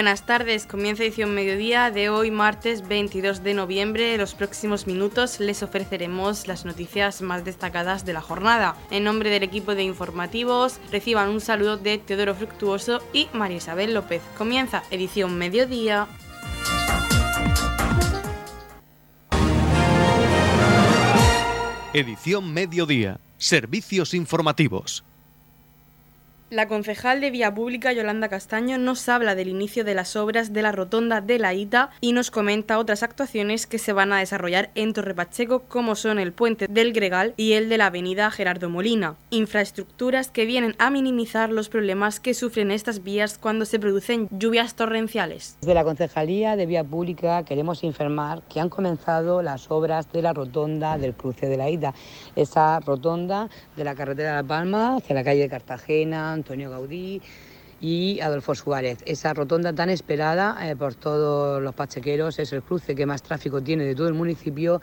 buenas tardes, comienza edición mediodía de hoy martes 22 de noviembre. En los próximos minutos les ofreceremos las noticias más destacadas de la jornada. En nombre del equipo de informativos reciban un saludo de Teodoro Fructuoso y María Isabel López. Comienza edición mediodía. Edición mediodía. Servicios informativos. La concejal de Vía Pública, Yolanda Castaño, nos habla del inicio de las obras de la rotonda de la Ita y nos comenta otras actuaciones que se van a desarrollar en Torre Pacheco, como son el puente del Gregal y el de la avenida Gerardo Molina. Infraestructuras que vienen a minimizar los problemas que sufren estas vías cuando se producen lluvias torrenciales. Desde la Concejalía de Vía Pública queremos informar que han comenzado las obras de la rotonda del cruce de la Ida. Esa rotonda de la carretera de La Palma hacia la calle de Cartagena, Antonio Gaudí y Adolfo Suárez. Esa rotonda tan esperada eh, por todos los pachequeros es el cruce que más tráfico tiene de todo el municipio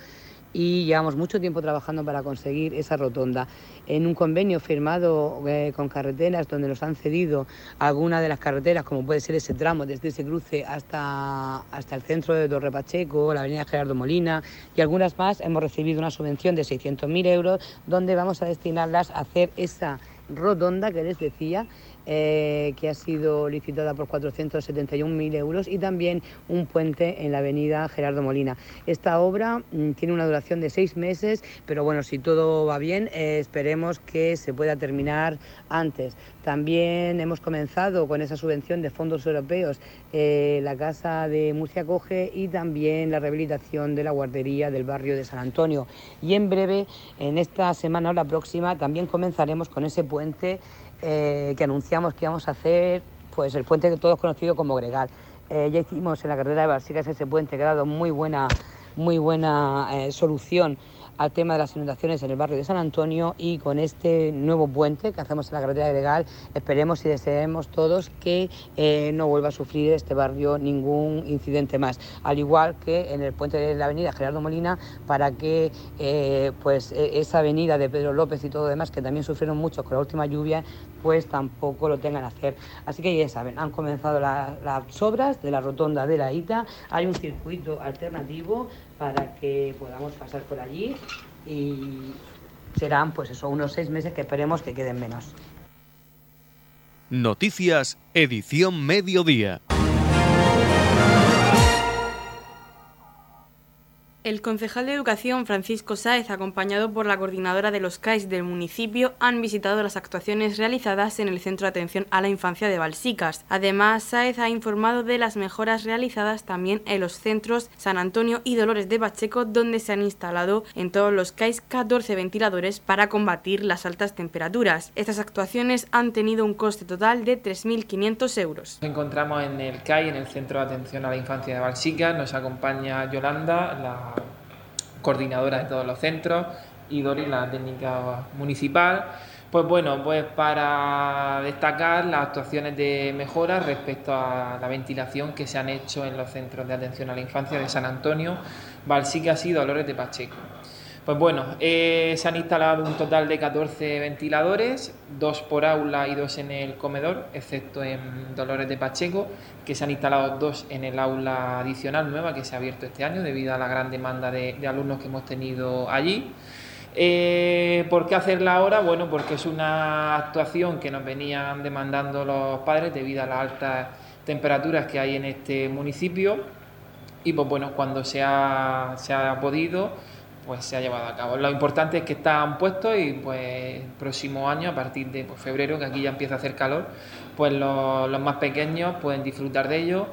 y llevamos mucho tiempo trabajando para conseguir esa rotonda. En un convenio firmado eh, con carreteras donde nos han cedido algunas de las carreteras, como puede ser ese tramo desde ese cruce hasta, hasta el centro de Torre Pacheco, la avenida Gerardo Molina y algunas más, hemos recibido una subvención de 600.000 euros donde vamos a destinarlas a hacer esa rotonda que les decía, eh, que ha sido licitada por 471.000 euros y también un puente en la avenida Gerardo Molina. Esta obra mm, tiene una duración de seis meses, pero bueno, si todo va bien, eh, esperemos que se pueda terminar antes. También hemos comenzado con esa subvención de fondos europeos eh, la Casa de Murcia Coge y también la rehabilitación de la guardería del barrio de San Antonio. Y en breve, en esta semana o la próxima, también comenzaremos con ese puente eh, que anunciamos que íbamos a hacer, pues el puente que todos conocido como Gregal. Eh, ya hicimos en la carretera de Balsicas ese puente que ha dado muy buena, muy buena solución al tema de las inundaciones en el barrio de San Antonio y con este nuevo puente que hacemos en la carretera legal esperemos y deseemos todos que eh, no vuelva a sufrir este barrio ningún incidente más, al igual que en el puente de la avenida Gerardo Molina para que eh, pues e, esa avenida de Pedro López y todo demás que también sufrieron mucho con la última lluvia pues tampoco lo tengan a hacer. Así que ya saben, han comenzado las obras de la rotonda de la ITA, hay un circuito alternativo para que podamos pasar por allí y serán pues eso, unos seis meses que esperemos que queden menos. Noticias, edición mediodía. El concejal de Educación Francisco Sáez, acompañado por la coordinadora de los CAIS del municipio, han visitado las actuaciones realizadas en el Centro de Atención a la Infancia de Balsicas. Además, Sáez ha informado de las mejoras realizadas también en los centros San Antonio y Dolores de Pacheco, donde se han instalado en todos los CAIS 14 ventiladores para combatir las altas temperaturas. Estas actuaciones han tenido un coste total de 3.500 euros. Nos encontramos en el CAI, en el Centro de Atención a la Infancia de Balsicas. Nos acompaña Yolanda, la coordinadora de todos los centros, y Dori, la técnica municipal. Pues bueno, pues para destacar las actuaciones de mejora respecto a la ventilación que se han hecho en los centros de atención a la infancia de San Antonio, Balsicas y Dolores de Pacheco. Pues bueno, eh, se han instalado un total de 14 ventiladores, dos por aula y dos en el comedor, excepto en Dolores de Pacheco, que se han instalado dos en el aula adicional nueva que se ha abierto este año debido a la gran demanda de, alumnos que hemos tenido allí. Eh, ¿Por qué hacerla ahora? Bueno, porque es una actuación que nos venían demandando los padres debido a las altas temperaturas que hay en este municipio y pues bueno, cuando se ha, se ha podido pues se ha llevado a cabo. Lo importante es que están puestos y pues el próximo año, a partir de pues, febrero, que aquí ya empieza a hacer calor, pues los, más pequeños pueden disfrutar de ello.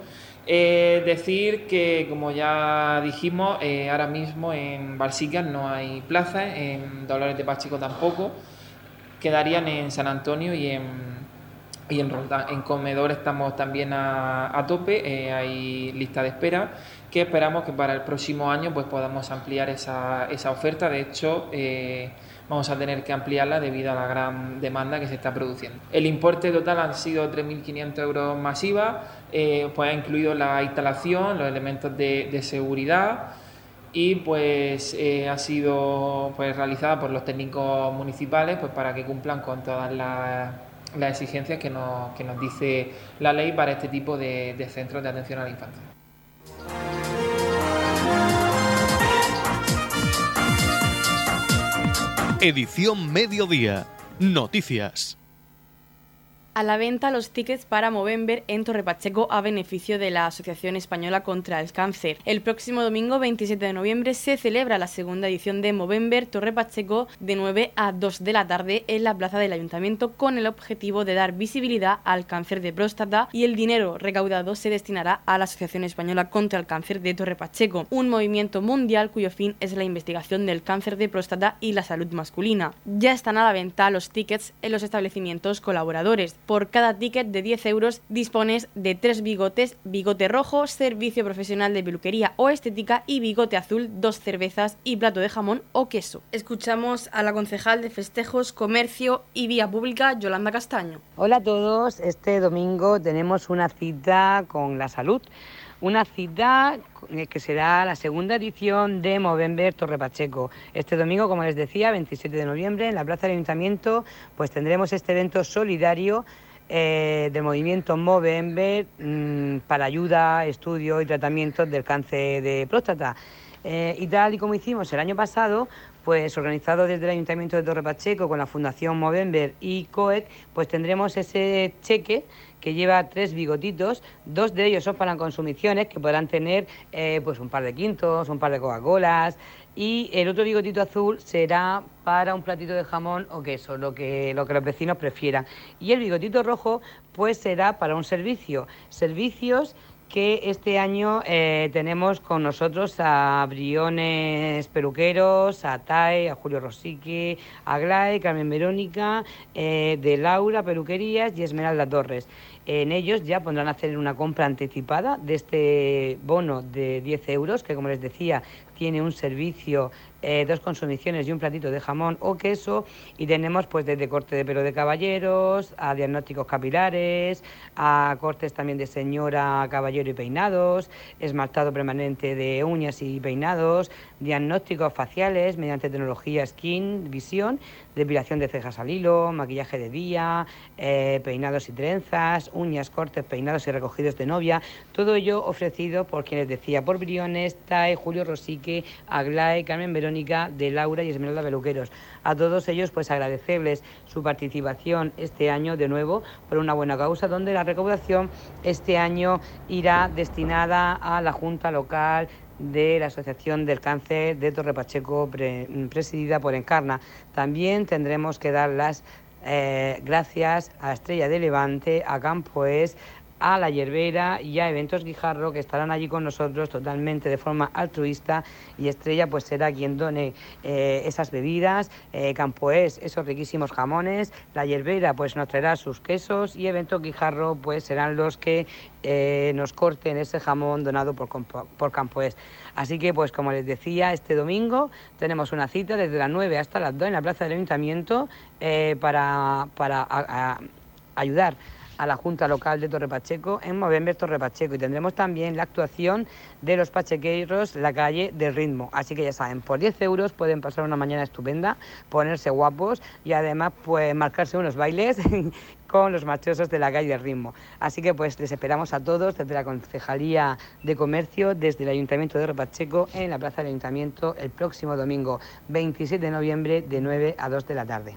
Eh, decir que, como ya dijimos, eh, ahora mismo en Balsicas no hay plazas, en Dolores de Pacheco tampoco, quedarían en San Antonio y en, y en comedor estamos también a, tope, eh, hay lista de espera que esperamos que para el próximo año pues podamos ampliar esa, esa oferta. De hecho, eh, vamos a tener que ampliarla debido a la gran demanda que se está produciendo. El importe total han sido 3.500 euros masiva, eh, pues ha incluido la instalación, los elementos de, de seguridad y pues eh, ha sido pues realizada por los técnicos municipales pues para que cumplan con todas las las exigencias que nos, que nos dice la ley para este tipo de, de centros de atención a la infancia. Edición Mediodía. Noticias a la venta los tickets para Movember en Torre Pacheco a beneficio de la Asociación Española contra el Cáncer. El próximo domingo 27 de noviembre se celebra la segunda edición de Movember Torre Pacheco de 9 a 2 de la tarde en la plaza del Ayuntamiento con el objetivo de dar visibilidad al cáncer de próstata y el dinero recaudado se destinará a la Asociación Española contra el Cáncer de Torre Pacheco, un movimiento mundial cuyo fin es la investigación del cáncer de próstata y la salud masculina. Ya están a la venta los tickets en los establecimientos colaboradores por cada ticket de 10 euros dispones de tres bigotes, bigote rojo, servicio profesional de peluquería o estética y bigote azul, dos cervezas y plato de jamón o queso. Escuchamos a la concejal de Festejos, Comercio y Vía Pública, Yolanda Castaño. Hola a todos, este domingo tenemos una cita con la salud una cita eh, que será la segunda edición de Movember Torre Pacheco. Este domingo, como les decía, 27 de noviembre, en la Plaza del Ayuntamiento, pues tendremos este evento solidario eh, del movimiento Movember mm, para ayuda, estudio y tratamiento del cáncer de próstata. Eh, y tal y como hicimos el año pasado, pues organizado desde el Ayuntamiento de Torre Pacheco con la Fundación Movember y COEC, pues tendremos ese cheque que lleva tres bigotitos, dos de ellos son para consumiciones que podrán tener eh, pues un par de quintos, un par de Coca-Colas y el otro bigotito azul será para un platito de jamón o queso, lo que, lo que los vecinos prefieran. Y el bigotito rojo pues será para un servicio, servicios que este año eh, tenemos con nosotros a Briones Peluqueros, a TAE, a Julio Rosique, a Glay, Carmen Verónica, eh, de Laura Peluquerías y Esmeralda Torres. En ellos ya pondrán a hacer una compra anticipada de este bono de 10 euros, que como les decía tiene un servicio, eh, dos consumiciones y un platito de jamón o queso. Y tenemos pues desde corte de pelo de caballeros, a diagnósticos capilares, a cortes también de señora, caballero y peinados, esmaltado permanente de uñas y peinados, diagnósticos faciales mediante tecnología Skin Visión, depilación de cejas al hilo, maquillaje de día, eh, peinados y trenzas, uñas, cortes, peinados y recogidos de novia. Todo ello ofrecido por quienes decía, por Briones, TAE, Julio Rosique, Aglae, Carmen De Laura y Esmeralda Peluqueros. A todos ellos, pues agradecerles su participación este año de nuevo por una buena causa, donde la recaudación este año irá destinada a la Junta Local de la Asociación del Cáncer de Torre Pacheco, presidida por Encarna. También tendremos que dar las eh, gracias a Estrella de Levante, a Campoes, a la Yerbera y a Eventos Guijarro que estarán allí con nosotros totalmente de forma altruista. Y Estrella pues será quien done eh, esas bebidas, eh, Campoés esos riquísimos jamones, la Yerbera pues nos traerá sus quesos. Y Eventos Guijarro pues serán los que eh, nos corten ese jamón donado por, por Campoés. Así que pues como les decía, este domingo tenemos una cita desde las 9 hasta las 2 en la Plaza del Ayuntamiento para, para ayudar a la Junta Local de Torre Pacheco en Movember Torre Pacheco y tendremos también la actuación de los pachequeros La Calle del Ritmo. Así que ya saben, por 10 euros pueden pasar una mañana estupenda, ponerse guapos y además pues marcarse unos bailes con los machosos de la calle del ritmo. Así que pues les esperamos a todos desde la Concejalía de Comercio, desde el Ayuntamiento de Pacheco en la Plaza del Ayuntamiento el próximo domingo 27 de noviembre de 9 a 2 de la tarde.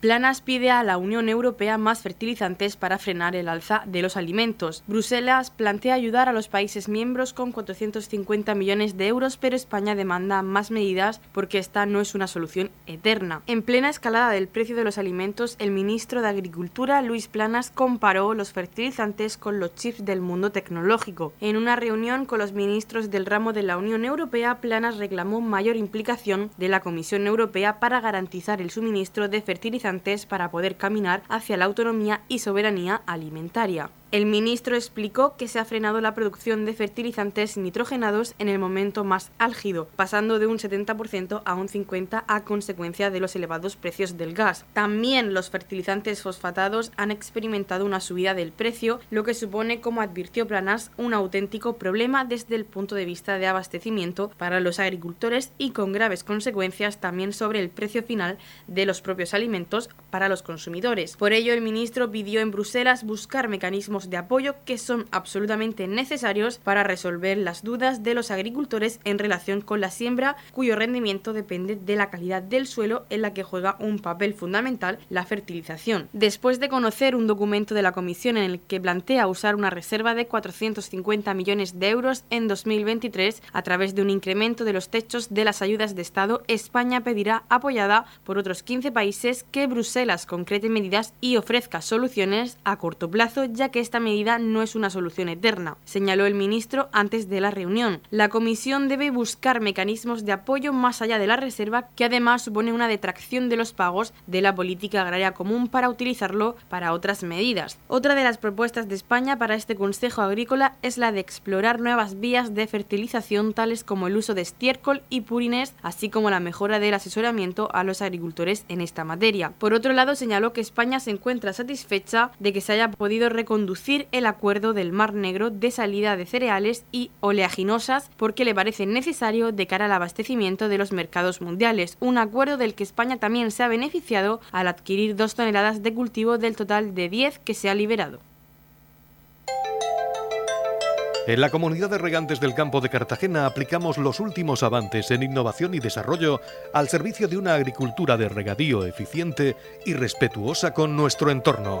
Planas pide a la Unión Europea más fertilizantes para frenar el alza de los alimentos. Bruselas plantea ayudar a los países miembros con 450 millones de euros, pero España demanda más medidas porque esta no es una solución eterna. En plena escalada del precio de los alimentos, el ministro de Agricultura, Luis Planas, comparó los fertilizantes con los chips del mundo tecnológico. En una reunión con los ministros del ramo de la Unión Europea, Planas reclamó mayor implicación de la Comisión Europea para garantizar el suministro de fertilizantes para poder caminar hacia la autonomía y soberanía alimentaria. El ministro explicó que se ha frenado la producción de fertilizantes nitrogenados en el momento más álgido, pasando de un 70% a un 50% a consecuencia de los elevados precios del gas. También los fertilizantes fosfatados han experimentado una subida del precio, lo que supone, como advirtió Planas, un auténtico problema desde el punto de vista de abastecimiento para los agricultores y con graves consecuencias también sobre el precio final de los propios alimentos para los consumidores. Por ello, el ministro pidió en Bruselas buscar mecanismos de apoyo que son absolutamente necesarios para resolver las dudas de los agricultores en relación con la siembra, cuyo rendimiento depende de la calidad del suelo en la que juega un papel fundamental la fertilización. Después de conocer un documento de la Comisión en el que plantea usar una reserva de 450 millones de euros en 2023 a través de un incremento de los techos de las ayudas de Estado, España pedirá, apoyada por otros 15 países, que Bruselas concrete medidas y ofrezca soluciones a corto plazo, ya que esta medida no es una solución eterna, señaló el ministro antes de la reunión. La Comisión debe buscar mecanismos de apoyo más allá de la reserva, que además supone una detracción de los pagos de la política agraria común para utilizarlo para otras medidas. Otra de las propuestas de España para este Consejo Agrícola es la de explorar nuevas vías de fertilización tales como el uso de estiércol y purines, así como la mejora del asesoramiento a los agricultores en esta materia. Por otro lado, señaló que España se encuentra satisfecha de que se haya podido reconducir el acuerdo del Mar Negro de salida de cereales y oleaginosas porque le parece necesario de cara al abastecimiento de los mercados mundiales, un acuerdo del que España también se ha beneficiado al adquirir dos toneladas de cultivo del total de 10 que se ha liberado. En la comunidad de regantes del campo de Cartagena aplicamos los últimos avances en innovación y desarrollo al servicio de una agricultura de regadío eficiente y respetuosa con nuestro entorno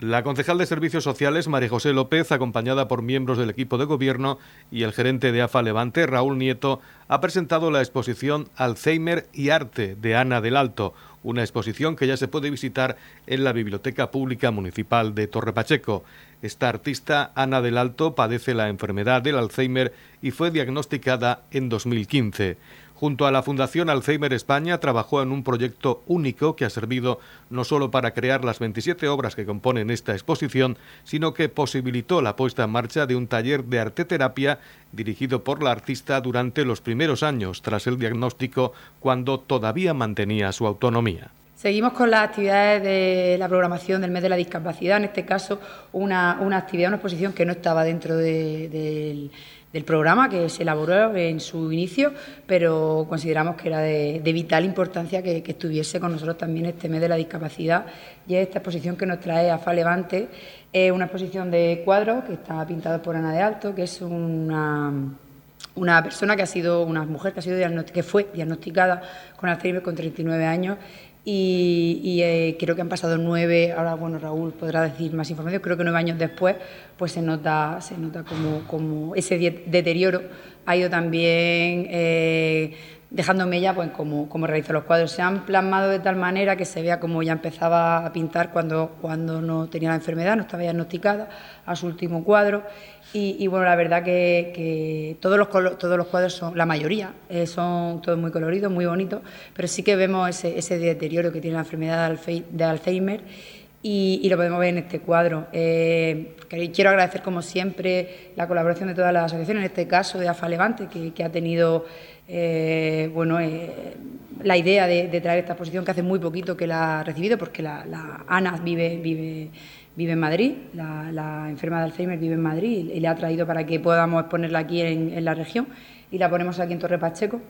La concejal de Servicios Sociales, María José López, acompañada por miembros del equipo de gobierno y el gerente de AFA Levante, Raúl Nieto, ha presentado la exposición Alzheimer y Arte de Ana del Alto, una exposición que ya se puede visitar en la Biblioteca Pública Municipal de Torre Pacheco. Esta artista, Ana del Alto, padece la enfermedad del Alzheimer y fue diagnosticada en 2015. Junto a la Fundación Alzheimer España trabajó en un proyecto único que ha servido no solo para crear las 27 obras que componen esta exposición, sino que posibilitó la puesta en marcha de un taller de arteterapia dirigido por la artista durante los primeros años tras el diagnóstico cuando todavía mantenía su autonomía. Seguimos con las actividades de la programación del mes de la discapacidad, en este caso una, actividad, una exposición que no estaba dentro del, programa, que se elaboró en su inicio, pero consideramos que era de, vital importancia que, estuviese con nosotros también este mes de la discapacidad. Y es esta exposición que nos trae AFA Levante, es una exposición de cuadros que está pintado por Ana de Alto, que es una una persona que ha sido, una mujer que ha sido que fue diagnosticada con Alzheimer con 39 años y, eh, creo que han pasado nueve, ahora bueno Raúl podrá decir más información, creo que nueve años después pues se nota, se nota como, como ese deterioro. Ha ido también eh, dejándome ya pues como, como realizó los cuadros. Se han plasmado de tal manera que se vea como ya empezaba a pintar cuando, cuando no tenía la enfermedad, no estaba diagnosticada, a su último cuadro. Y, bueno, la verdad que, todos, los, todos los cuadros son, la mayoría, eh, son todos muy coloridos, muy bonitos, pero sí que vemos ese, ese deterioro que tiene la enfermedad de Alzheimer y, lo podemos ver en este cuadro. Eh, quiero agradecer, como siempre, la colaboración de todas las asociaciones, en este caso de AFA Levante, que, ha tenido eh, bueno, la idea de, traer esta exposición, que hace muy poquito que la ha recibido, porque la, la Ana vive, vive vive en Madrid, la, enferma de Alzheimer vive en Madrid y, le ha traído para que podamos exponerla aquí en, la región y la ponemos aquí en Torre Pacheco.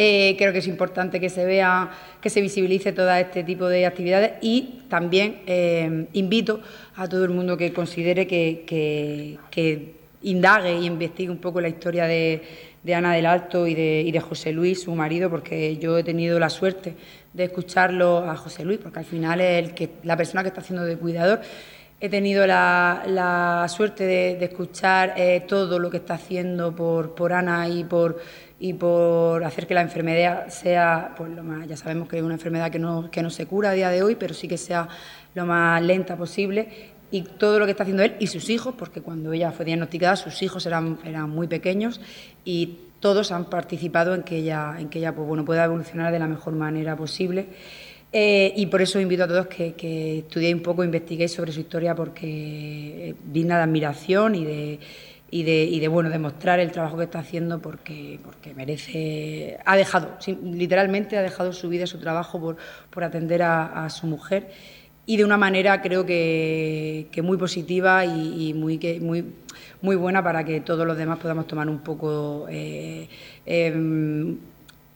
Eh, creo que es importante que se vea, que se visibilice todo este tipo de actividades y también eh, invito a todo el mundo que considere que, indague y investigue un poco la historia de, Ana del Alto y de, José Luis, su marido, porque yo he tenido la suerte de escucharlo a José Luis, porque al final es el que, la persona que está haciendo de cuidador. He tenido la, suerte de, escuchar eh, todo lo que está haciendo por, por Ana y por, y por hacer que la enfermedad sea, pues lo más, ya sabemos que es una enfermedad que no, que no se cura a día de hoy, pero sí que sea lo más lenta posible y todo lo que está haciendo él y sus hijos, porque cuando ella fue diagnosticada sus hijos eran, eran muy pequeños y todos han participado en que ella, en que ella pues, bueno, pueda evolucionar de la mejor manera posible. Eh, y por eso invito a todos que, que estudiéis un poco, investiguéis sobre su historia, porque es digna de admiración y de, y de, y de bueno demostrar el trabajo que está haciendo porque, porque merece, ha dejado, literalmente ha dejado su vida, su trabajo por, por atender a su mujer y de una manera creo que, muy positiva y, muy, muy, muy buena para que todos los demás podamos tomar un poco eh, em,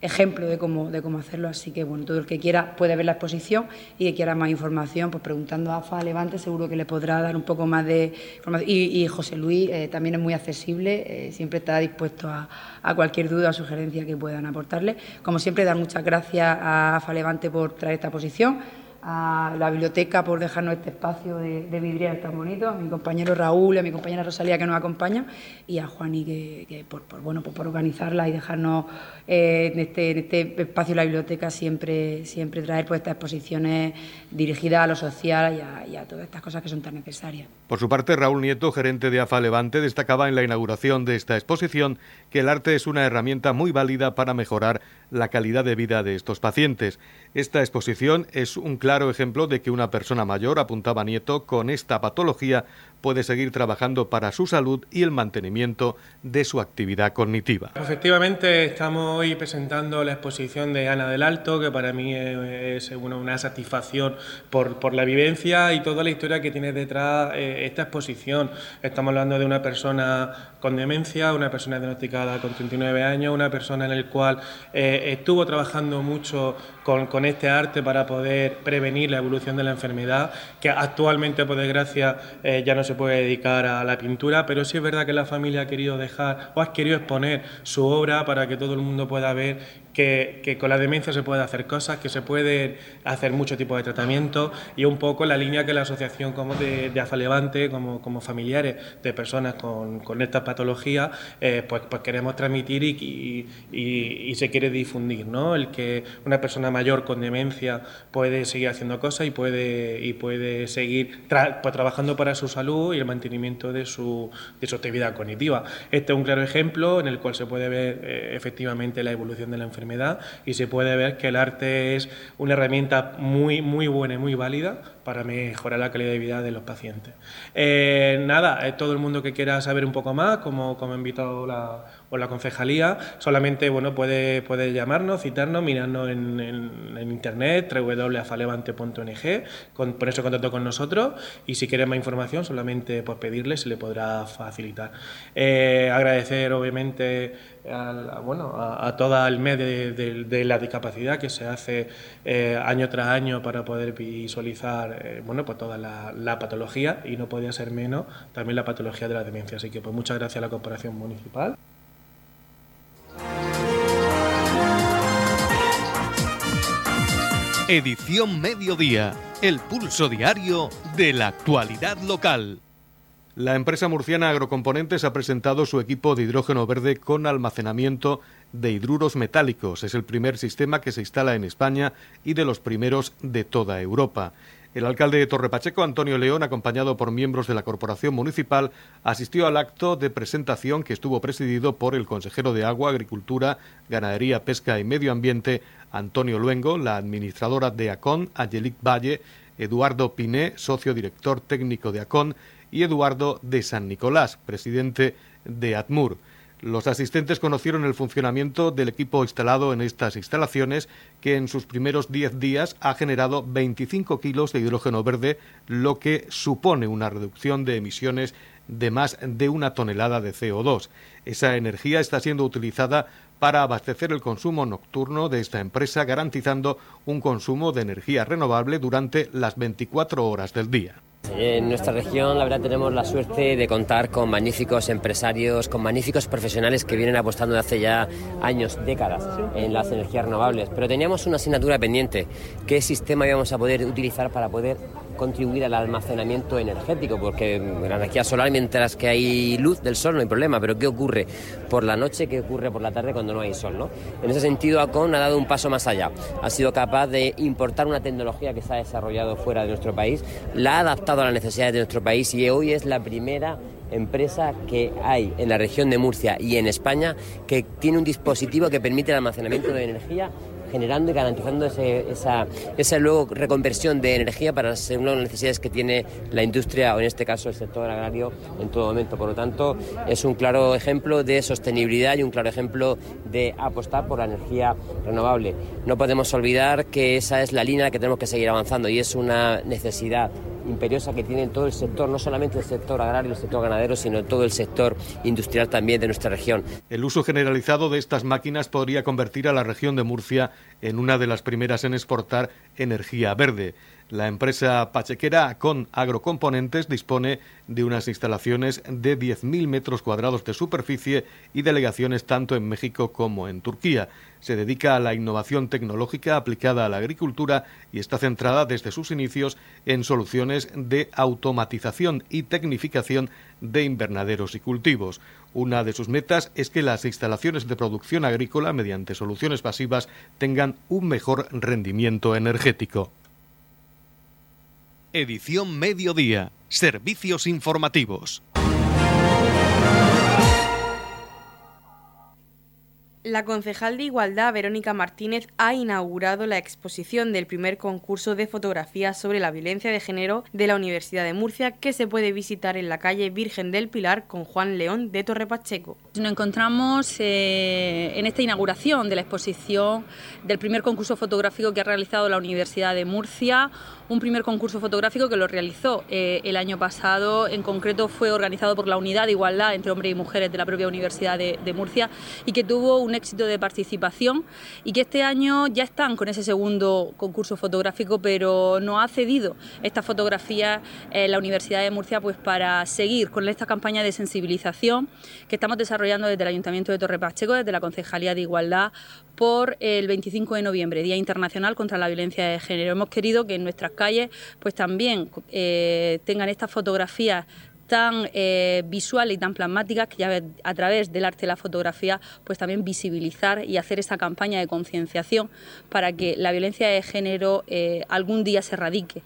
ejemplo de cómo, de cómo hacerlo. Así que bueno, todo el que quiera puede ver la exposición y que quiera más información, pues preguntando a AFA Levante seguro que le podrá dar un poco más de información. Y, José Luis eh, también es muy accesible, eh, siempre está dispuesto a, a, cualquier duda o sugerencia que puedan aportarle. Como siempre, dar muchas gracias a AFA Levante por traer esta exposición a la biblioteca por dejarnos este espacio de, de tan bonito, a mi compañero Raúl, a mi compañera Rosalía que nos acompaña y a Juani que, por, bueno, por organizarla y dejarnos eh, en, este, este, espacio la biblioteca siempre, siempre traer pues, estas exposiciones dirigidas a lo social y a, todas estas cosas que son tan necesarias. Por su parte, Raúl Nieto, gerente de AFA Levante, destacaba en la inauguración de esta exposición que el arte es una herramienta muy válida para mejorar la calidad de vida de estos pacientes. Esta exposición es un claro ejemplo de que una persona mayor, apuntaba Nieto, con esta patología puede seguir trabajando para su salud y el mantenimiento de su actividad cognitiva. Efectivamente, estamos hoy presentando la exposición de Ana del Alto, que para mí es una satisfacción por, la vivencia y toda la historia que tiene detrás eh, esta exposición. Estamos hablando de una persona con demencia, una persona diagnosticada con 39 años, una persona en la cual eh, estuvo trabajando mucho con, este arte para poder prevenir la evolución de la enfermedad, que actualmente, por desgracia, eh, ya no se puede dedicar a la pintura, pero sí es verdad que la familia ha querido dejar o ha querido exponer su obra para que todo el mundo pueda ver que, con la demencia se puede hacer cosas, que se puede hacer mucho tipo de tratamiento y un poco la línea que la asociación como de, de Afalevante, como, como familiares de personas con, con esta patología, eh, pues, pues queremos transmitir y, y, se quiere difundir, ¿no? El que una persona mayor con demencia puede seguir haciendo cosas y puede, y puede seguir pues, trabajando para su salud y el mantenimiento de su, de su actividad cognitiva. Este es un claro ejemplo en el cual se puede ver eh, efectivamente la evolución de la enfermedad y se puede ver que el arte es una herramienta muy, muy buena y muy válida para mejorar la calidad de vida de los pacientes. Eh, nada, eh, todo el mundo que quiera saber un poco más, como, como ha invitado la, o la concejalía, solamente bueno, puede, puede llamarnos, citarnos, mirarnos en, en, internet, www.afalevante.ong, con, ponerse en contacto con nosotros y si quieren más información, solamente pues, pedirle, se le podrá facilitar. Eh, agradecer, obviamente, a, bueno, a, toda el mes de, la discapacidad que se hace año tras año para poder visualizar eh, bueno, pues toda la, patología y no podía ser menos también la patología de la demencia. Así que pues muchas gracias a la Corporación Municipal. Edición Mediodía, el pulso diario de la actualidad local. La empresa murciana Agrocomponentes ha presentado su equipo de hidrógeno verde con almacenamiento de hidruros metálicos. Es el primer sistema que se instala en España y de los primeros de toda Europa. El alcalde de Torrepacheco, Antonio León, acompañado por miembros de la Corporación Municipal, asistió al acto de presentación que estuvo presidido por el consejero de Agua, Agricultura, Ganadería, Pesca y Medio Ambiente, Antonio Luengo, la administradora de ACON, Angelique Valle, Eduardo Piné, socio director técnico de ACON, y Eduardo de San Nicolás, presidente de ATMUR. Los asistentes conocieron el funcionamiento del equipo instalado en estas instalaciones, que en sus primeros 10 días ha generado 25 kilos de hidrógeno verde, lo que supone una reducción de emisiones de más de una tonelada de CO2. Esa energía está siendo utilizada para abastecer el consumo nocturno de esta empresa, garantizando un consumo de energía renovable durante las 24 horas del día. En nuestra región, la verdad, tenemos la suerte de contar con magníficos empresarios, con magníficos profesionales que vienen apostando desde hace ya años, décadas, en las energías renovables. Pero teníamos una asignatura pendiente. ¿Qué sistema íbamos a poder utilizar para poder contribuir al almacenamiento energético? Porque la energía solar, mientras que hay luz del sol, no hay problema. Pero ¿qué ocurre por la noche? ¿Qué ocurre por la tarde cuando no hay sol? ¿no? En ese sentido, ACON ha dado un paso más allá. Ha sido capaz de importar una tecnología que se ha desarrollado fuera de nuestro país, la ha adaptado a las necesidades de nuestro país y hoy es la primera empresa que hay en la región de Murcia y en España que tiene un dispositivo que permite el almacenamiento de energía generando y garantizando esa, esa luego reconversión de energía para según las necesidades que tiene la industria o en este caso el sector agrario en todo momento. Por lo tanto, es un claro ejemplo de sostenibilidad y un claro ejemplo de apostar por la energía renovable. No podemos olvidar que esa es la línea que tenemos que seguir avanzando y es una necesidad imperiosa que tiene todo el sector, no solamente el sector agrario, el sector ganadero, sino todo el sector industrial también de nuestra región. El uso generalizado de estas máquinas podría convertir a la región de Murcia en una de las primeras en exportar energía verde. La empresa pachequera con agrocomponentes dispone de unas instalaciones de 10.000 metros cuadrados de superficie y delegaciones tanto en México como en Turquía. Se dedica a la innovación tecnológica aplicada a la agricultura y está centrada desde sus inicios en soluciones de automatización y tecnificación de invernaderos y cultivos. Una de sus metas es que las instalaciones de producción agrícola mediante soluciones pasivas tengan un mejor rendimiento energético. Edición Mediodía. Servicios informativos. La concejal de Igualdad, Verónica Martínez, ha inaugurado la exposición del primer concurso de fotografía sobre la violencia de género de la Universidad de Murcia, que se puede visitar en la calle Virgen del Pilar con Juan León de Torrepacheco. Nos encontramos eh, en esta inauguración de la exposición del primer concurso fotográfico que ha realizado la Universidad de Murcia, un primer concurso fotográfico que lo realizó eh, el año pasado, en concreto fue organizado por la Unidad de Igualdad entre Hombres y Mujeres de la propia Universidad de, Murcia y que tuvo un éxito de participación y que este año ya están con ese segundo concurso fotográfico, pero no ha cedido esta fotografía en la Universidad de Murcia pues para seguir con esta campaña de sensibilización que estamos desarrollando desde el Ayuntamiento de Torre Pacheco, desde la Concejalía de Igualdad, por el 25 de noviembre, Día Internacional contra la Violencia de Género. Hemos querido que en nuestras pues también eh, tengan estas fotografías tan eh, visuales y tan plasmáticas que ya a través del arte y la fotografía pues también visibilizar y hacer esa campaña de concienciación para que la violencia de género eh, algún día se erradique.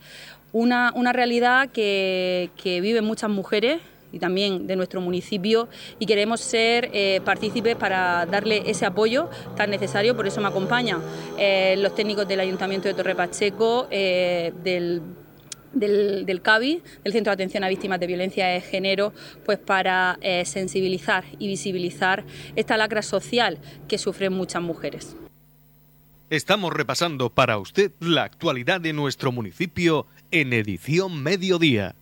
Una, una realidad que, que viven muchas mujeres y también de nuestro municipio y queremos ser eh, partícipes para darle ese apoyo tan necesario, por eso me acompañan eh, los técnicos del Ayuntamiento de Torre Pacheco, eh, del del, CABI, del Centro de Atención a Víctimas de Violencia de Género, pues para sensibilizar y visibilizar esta lacra social que sufren muchas mujeres. Estamos repasando para usted la actualidad de nuestro municipio en edición mediodía.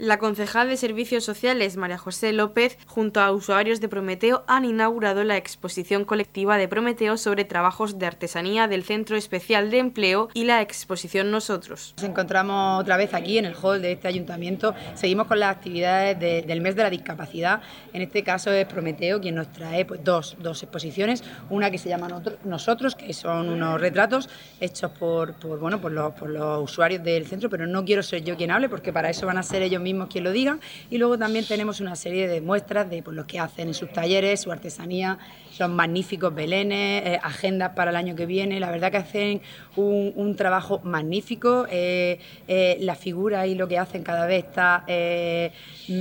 La concejal de Servicios Sociales, María José López, junto a usuarios de Prometeo, han inaugurado la exposición colectiva de Prometeo sobre trabajos de artesanía del Centro Especial de Empleo y la exposición Nosotros. Nos encontramos otra vez aquí en el hall de este ayuntamiento. Seguimos con las actividades del mes de la discapacidad. En este caso es Prometeo quien nos trae pues, dos, dos exposiciones. Una que se llama Nosotros, que son unos retratos hechos por, por bueno, por los, por los usuarios del centro, pero no quiero ser yo quien hable porque para eso van a ser ellos mismos mismos quien lo digan. Y luego también tenemos una serie de muestras de pues, lo que hacen en sus talleres, su artesanía, son magníficos belenes, eh, agendas para el año que viene. La verdad que hacen un, trabajo magnífico. Eh, eh, la figura y lo que hacen cada vez está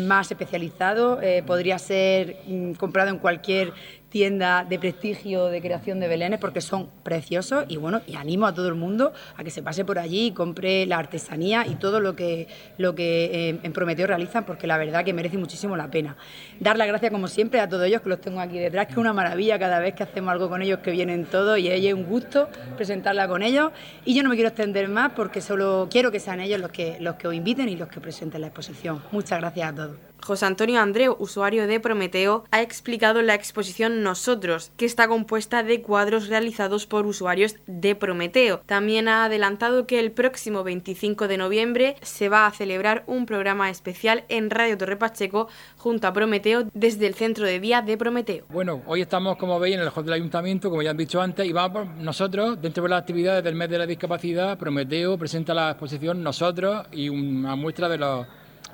más especializado. podría ser mm, comprado en cualquier tienda de prestigio de creación de belenes porque son preciosos y bueno, y animo a todo el mundo a que se pase por allí y compre la artesanía y todo lo que, lo que eh, en Prometeo realizan porque la verdad que merece muchísimo la pena. Dar las gracias como siempre a todos ellos que los tengo aquí detrás, que es una maravilla cada vez que hacemos algo con ellos que vienen todos y es un gusto presentarla con ellos y yo no me quiero extender más porque solo quiero que sean ellos los que, los que os inviten y los que presenten la exposición. Muchas gracias a todos. José Antonio Andreu, usuario de Prometeo, ha explicado la exposición Nosotros, que está compuesta de cuadros realizados por usuarios de Prometeo. También ha adelantado que el próximo 25 de noviembre se va a celebrar un programa especial en Radio Torre Pacheco junto a Prometeo desde el centro de día de Prometeo. Bueno, hoy estamos, como veis, en el hall del ayuntamiento, como ya han dicho antes, y vamos nosotros, dentro de las actividades del mes de la discapacidad, Prometeo presenta la exposición Nosotros y una muestra de los,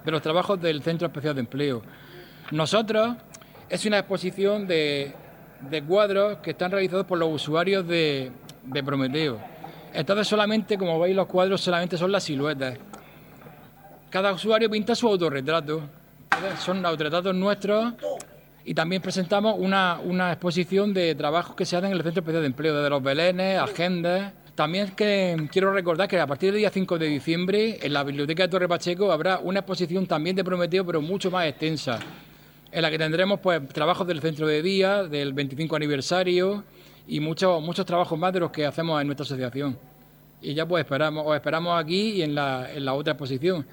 de los trabajos del Centro Especial de Empleo. Nosotros es una exposición de, cuadros que están realizados por los usuarios de, de Prometeo. Entonces solamente, como veis, los cuadros solamente son las siluetas. Cada usuario pinta su autorretrato. Son autorretratos nuestros y también presentamos una, una, exposición de trabajos que se hacen en el Centro Especial de Empleo, desde los belenes, agendas. También que quiero recordar que a partir del día 5 de diciembre en la Biblioteca de Torre Pacheco habrá una exposición también de Prometeo, pero mucho más extensa, en la que tendremos pues trabajos del centro de día, del 25 aniversario y muchos muchos trabajos más de los que hacemos en nuestra asociación. Y ya pues esperamos, os esperamos aquí y en la, en la otra exposición.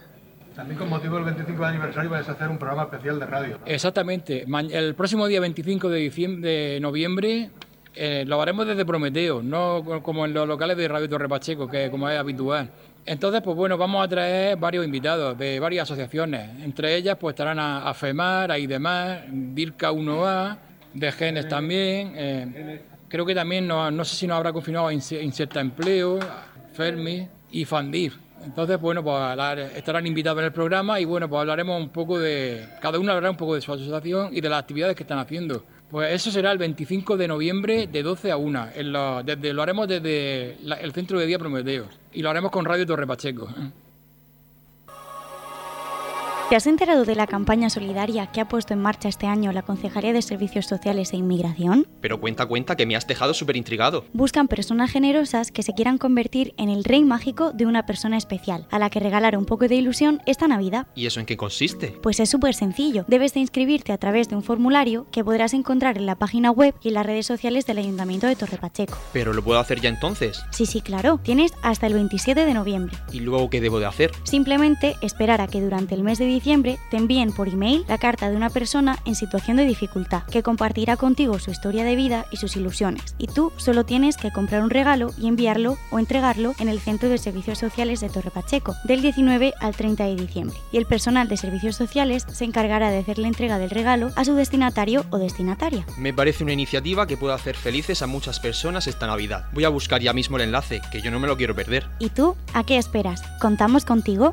También con motivo del 25 aniversario vais a hacer un programa especial de radio. Exactamente. El próximo día 25 de, diciembre, de noviembre eh, lo haremos desde Prometeo, no como en los locales de Radio Torre Pacheco, que como es habitual. Entonces, pues bueno, vamos a traer varios invitados de varias asociaciones. Entre ellas, pues estarán a, a FEMAR, a IDEMAR, DIRCA 1A, de Genes también. Eh, creo que también, no, no sé si nos habrá confirmado Inserta Empleo, Fermi y Fandir. Entonces, bueno, pues estarán invitados en el programa y bueno, pues hablaremos un poco de, cada uno hablará un poco de su asociación y de las actividades que están haciendo. Pues eso será el 25 de noviembre de 12 a 1. En desde, lo haremos desde la, el Centro de Día Prometeo y lo haremos con Radio Torre Pacheco. ¿Te has enterado de la campaña solidaria que ha puesto en marcha este año la Concejalía de Servicios Sociales e Inmigración? Pero cuenta, cuenta, que me has dejado súper intrigado. Buscan personas generosas que se quieran convertir en el rey mágico de una persona especial, a la que regalar un poco de ilusión esta Navidad. ¿Y eso en qué consiste? Pues es súper sencillo. Debes de inscribirte a través de un formulario que podrás encontrar en la página web y en las redes sociales del Ayuntamiento de Torre Pacheco. ¿Pero lo puedo hacer ya entonces? Sí, sí, claro. Tienes hasta el 27 de noviembre. ¿Y luego qué debo de hacer? Simplemente esperar a que durante el mes de diciembre te envíen por email la carta de una persona en situación de dificultad, que compartirá contigo su historia de vida y sus ilusiones. Y tú solo tienes que comprar un regalo y enviarlo o entregarlo en el Centro de Servicios Sociales de Torre Pacheco, del 19 al 30 de diciembre. Y el personal de Servicios Sociales se encargará de hacer la entrega del regalo a su destinatario o destinataria. Me parece una iniciativa que puede hacer felices a muchas personas esta Navidad. Voy a buscar ya mismo el enlace, que yo no me lo quiero perder. ¿Y tú? ¿A qué esperas? ¿Contamos contigo?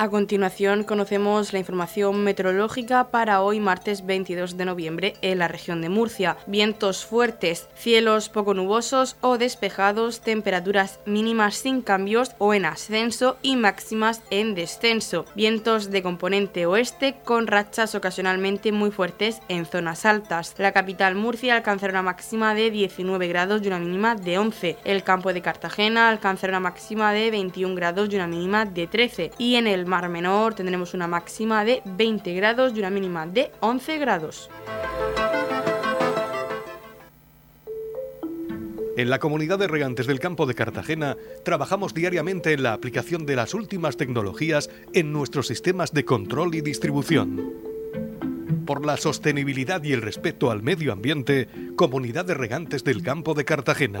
A continuación conocemos la información meteorológica para hoy martes 22 de noviembre en la región de Murcia. Vientos fuertes, cielos poco nubosos o despejados, temperaturas mínimas sin cambios o en ascenso y máximas en descenso. Vientos de componente oeste con rachas ocasionalmente muy fuertes en zonas altas. La capital Murcia alcanzará una máxima de 19 grados y una mínima de 11. El campo de Cartagena alcanzará una máxima de 21 grados y una mínima de 13. Y en el Mar Menor tendremos una máxima de 20 grados y una mínima de 11 grados. En la comunidad de regantes del campo de Cartagena trabajamos diariamente en la aplicación de las últimas tecnologías en nuestros sistemas de control y distribución. Por la sostenibilidad y el respeto al medio ambiente, Comunidad de Regantes del Campo de Cartagena.